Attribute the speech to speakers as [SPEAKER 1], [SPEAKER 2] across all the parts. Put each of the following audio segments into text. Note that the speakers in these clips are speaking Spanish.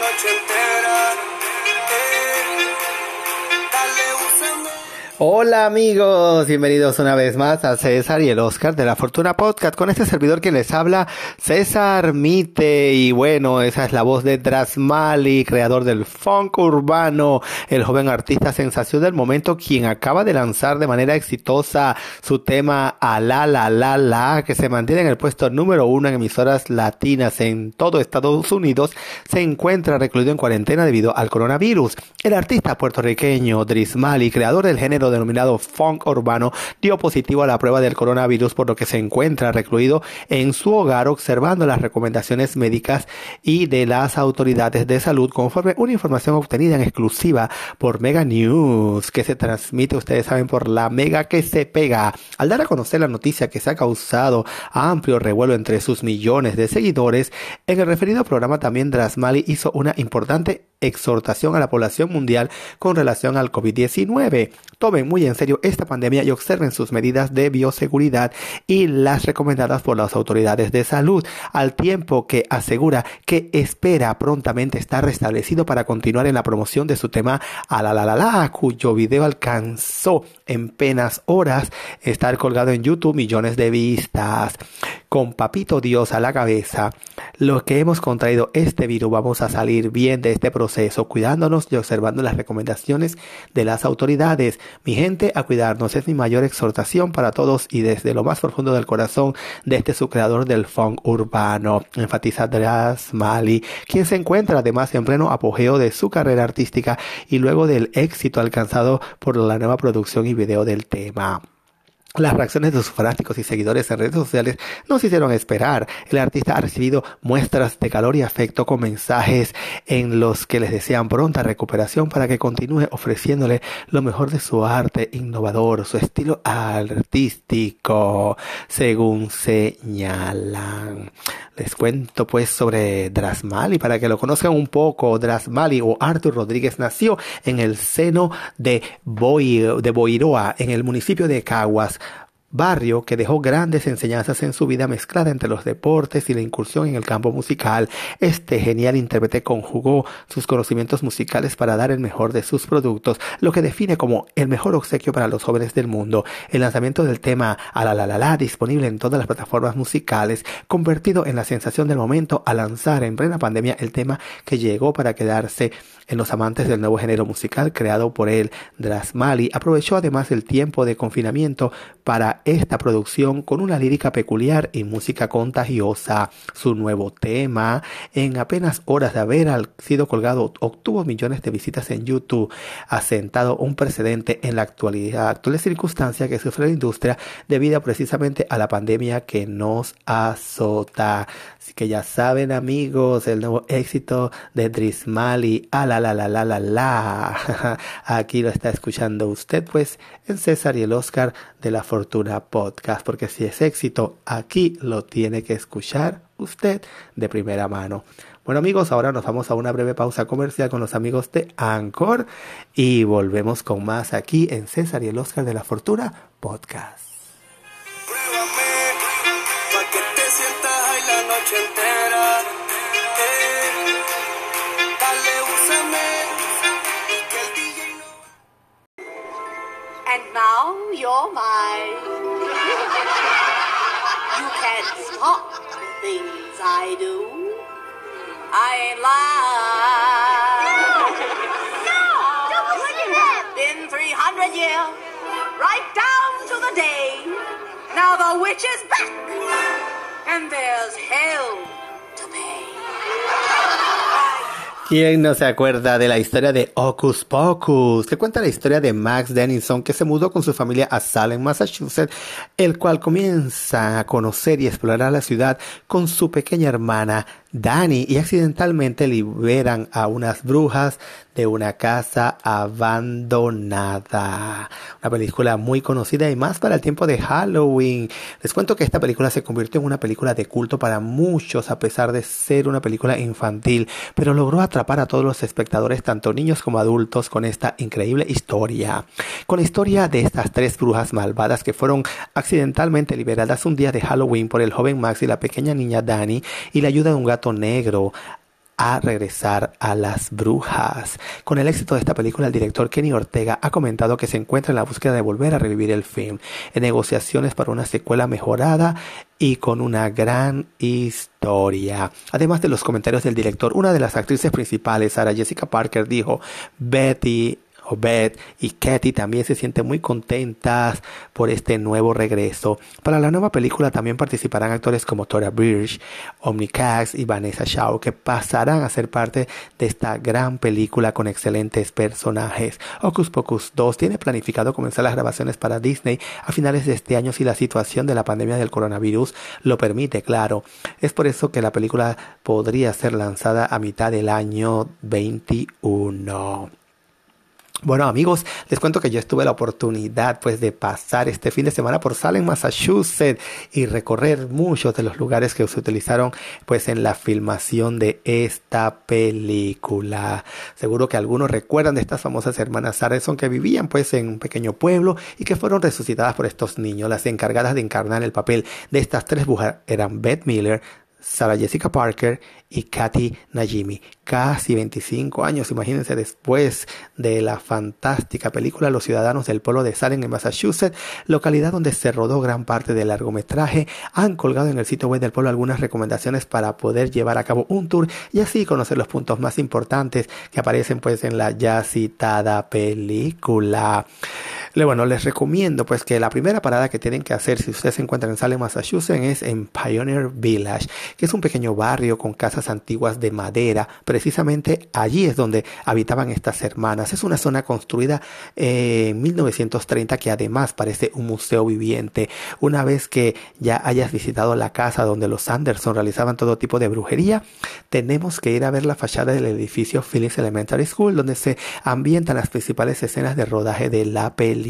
[SPEAKER 1] noche entera.
[SPEAKER 2] Hola amigos, bienvenidos una vez más a César y el Oscar de la Fortuna Podcast con este servidor que les habla César Mite y bueno, esa es la voz de Drasmali, creador del funk urbano, el joven artista sensación del momento quien acaba de lanzar de manera exitosa su tema A la la la la que se mantiene en el puesto número uno en emisoras latinas en todo Estados Unidos, se encuentra recluido en cuarentena debido al coronavirus. El artista puertorriqueño Drismali, creador del género denominado funk urbano, dio positivo a la prueba del coronavirus por lo que se encuentra recluido en su hogar observando las recomendaciones médicas y de las autoridades de salud conforme una información obtenida en exclusiva por Mega News que se transmite, ustedes saben, por la Mega que se pega. Al dar a conocer la noticia que se ha causado amplio revuelo entre sus millones de seguidores, en el referido programa también Drasmali hizo una importante exhortación a la población mundial con relación al COVID-19. Tomen muy en serio esta pandemia y observen sus medidas de bioseguridad y las recomendadas por las autoridades de salud, al tiempo que asegura que espera prontamente estar restablecido para continuar en la promoción de su tema a la la la la, cuyo video alcanzó en penas horas estar colgado en YouTube millones de vistas. Con papito Dios a la cabeza, los que hemos contraído este virus vamos a salir bien de este proceso, cuidándonos y observando las recomendaciones de las autoridades. Mi gente, a cuidarnos es mi mayor exhortación para todos y desde lo más profundo del corazón de este su creador del funk urbano, enfatiza Dras Mali, quien se encuentra además en pleno apogeo de su carrera artística y luego del éxito alcanzado por la nueva producción y video del tema. Las reacciones de sus fanáticos y seguidores en redes sociales no se hicieron esperar. El artista ha recibido muestras de calor y afecto con mensajes en los que les desean pronta recuperación para que continúe ofreciéndole lo mejor de su arte innovador, su estilo artístico, según señalan. Les cuento pues sobre Drasmali para que lo conozcan un poco. Drasmali o Arthur Rodríguez nació en el seno de, Boi, de Boiroa, en el municipio de Caguas, barrio que dejó grandes enseñanzas en su vida mezclada entre los deportes y la incursión en el campo musical. Este genial intérprete conjugó sus conocimientos musicales para dar el mejor de sus productos, lo que define como el mejor obsequio para los jóvenes del mundo. El lanzamiento del tema A disponible en todas las plataformas musicales, convertido en la sensación del momento al lanzar en plena pandemia el tema que llegó para quedarse en los amantes del nuevo género musical creado por él. Drasmali aprovechó además el tiempo de confinamiento para esta producción con una lírica peculiar y música contagiosa. Su nuevo tema, en apenas horas de haber sido colgado, obtuvo millones de visitas en YouTube, asentado un precedente en la actualidad, actual circunstancia que sufre la industria debido precisamente a la pandemia que nos azota. Así que ya saben amigos, el nuevo éxito de Drismali, a la la la la la la. Aquí lo está escuchando usted pues en César y el Oscar de la Fortuna Podcast, porque si es éxito, aquí lo tiene que escuchar usted de primera mano. Bueno amigos, ahora nos vamos a una breve pausa comercial con los amigos de Anchor y volvemos con más aquí en César y el Oscar de la Fortuna Podcast.
[SPEAKER 3] And now you're mine. you can't stop the things I do. I ain't lying. No, don't look at him. Been 300 years, right down to the day. Now the witch is back, and there's hell to pay.
[SPEAKER 2] ¿Quién no se acuerda de la historia de Hocus Pocus? Que cuenta la historia de Max Dennison que se mudó con su familia a Salem, Massachusetts, el cual comienza a conocer y explorar la ciudad con su pequeña hermana Danny y accidentalmente liberan a unas brujas de una casa abandonada. Una película muy conocida y más para el tiempo de Halloween. Les cuento que esta película se convirtió en una película de culto para muchos a pesar de ser una película infantil, pero logró atrapar a todos los espectadores, tanto niños como adultos, con esta increíble historia. Con la historia de estas tres brujas malvadas que fueron accidentalmente liberadas un día de Halloween por el joven Max y la pequeña niña Danny y la ayuda de un gato negro a regresar a las brujas. Con el éxito de esta película, el director Kenny Ortega ha comentado que se encuentra en la búsqueda de volver a revivir el film, en negociaciones para una secuela mejorada y con una gran historia. Además de los comentarios del director, una de las actrices principales, Sarah Jessica Parker, dijo, Betty Obed y Katy también se sienten muy contentas por este nuevo regreso. Para la nueva película también participarán actores como Tora Birch, Omni Cax y Vanessa Shaw que pasarán a ser parte de esta gran película con excelentes personajes. Ocus Pocus 2 tiene planificado comenzar las grabaciones para Disney a finales de este año si la situación de la pandemia del coronavirus lo permite, claro. Es por eso que la película podría ser lanzada a mitad del año 21. Bueno amigos, les cuento que yo estuve la oportunidad pues de pasar este fin de semana por Salem, Massachusetts y recorrer muchos de los lugares que se utilizaron pues en la filmación de esta película. Seguro que algunos recuerdan de estas famosas hermanas Sarson que vivían pues en un pequeño pueblo y que fueron resucitadas por estos niños. Las encargadas de encarnar el papel de estas tres brujas eran Beth Miller, Sarah Jessica Parker y Katy Najimi. Casi 25 años, imagínense, después de la fantástica película Los Ciudadanos del Pueblo de Salem en Massachusetts, localidad donde se rodó gran parte del largometraje, han colgado en el sitio web del pueblo algunas recomendaciones para poder llevar a cabo un tour y así conocer los puntos más importantes que aparecen pues en la ya citada película. Bueno, les recomiendo pues que la primera parada que tienen que hacer si ustedes se encuentran en Salem, Massachusetts es en Pioneer Village, que es un pequeño barrio con casas antiguas de madera. Precisamente allí es donde habitaban estas hermanas. Es una zona construida en 1930 que además parece un museo viviente. Una vez que ya hayas visitado la casa donde los Anderson realizaban todo tipo de brujería, tenemos que ir a ver la fachada del edificio Phillips Elementary School, donde se ambientan las principales escenas de rodaje de la película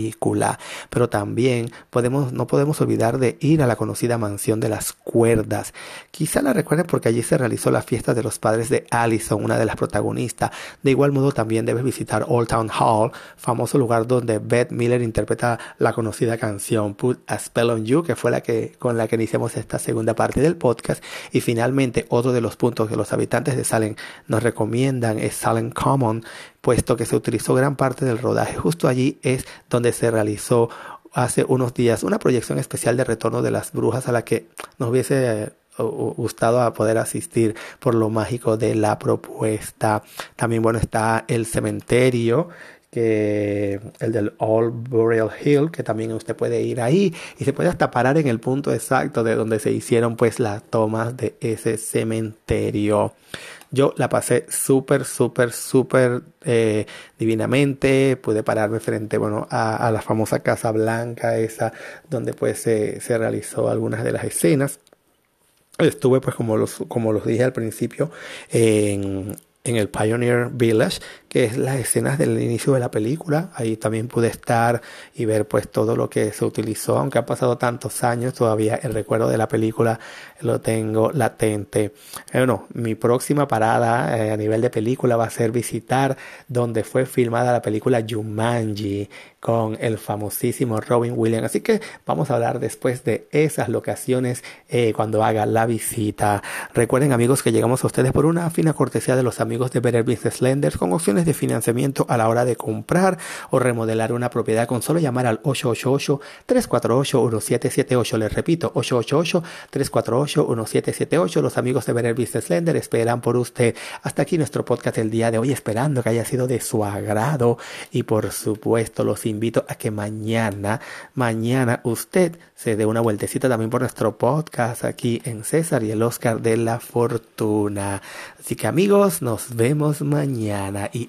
[SPEAKER 2] pero también podemos, no podemos olvidar de ir a la conocida mansión de las cuerdas. Quizá la recuerden porque allí se realizó la fiesta de los padres de Allison, una de las protagonistas. De igual modo también debes visitar Old Town Hall, famoso lugar donde Beth Miller interpreta la conocida canción Put a Spell on You, que fue la que con la que iniciamos esta segunda parte del podcast. Y finalmente otro de los puntos que los habitantes de Salem nos recomiendan es Salem Common, puesto que se utilizó gran parte del rodaje. Justo allí es donde se realizó hace unos días una proyección especial de Retorno de las Brujas a la que nos hubiese eh, gustado poder asistir por lo mágico de la propuesta. También, bueno, está el cementerio que el del Old Burial Hill, que también usted puede ir ahí y se puede hasta parar en el punto exacto de donde se hicieron pues las tomas de ese cementerio. Yo la pasé súper, súper, súper eh, divinamente. Pude pararme frente, bueno, a, la famosa Casa Blanca, esa donde pues se, se realizó algunas de las escenas. Estuve, pues, como los, como los dije al principio, en, en el Pioneer Village, que es las escenas del inicio de la película. Ahí también pude estar y ver pues todo lo que se utilizó, aunque ha pasado tantos años, todavía el recuerdo de la película lo tengo latente. Eh, bueno, mi próxima parada eh, a nivel de película va a ser visitar donde fue filmada la película Jumanji con el famosísimo Robin Williams. Así que vamos a hablar después de esas locaciones eh, cuando haga la visita. Recuerden amigos que llegamos a ustedes por una fina cortesía de los amigos de Better Business Lenders con opciones de financiamiento a la hora de comprar o remodelar una propiedad con solo llamar al 888-348-1778. Les repito, 888-348-1778. Los amigos de Better Business Lender esperan por usted. Hasta aquí nuestro podcast el día de hoy, esperando que haya sido de su agrado y por supuesto los invito a que mañana, mañana usted se dé una vueltecita también por nuestro podcast aquí en César y el Oscar de la Fortuna. Así que amigos, nos vemos mañana y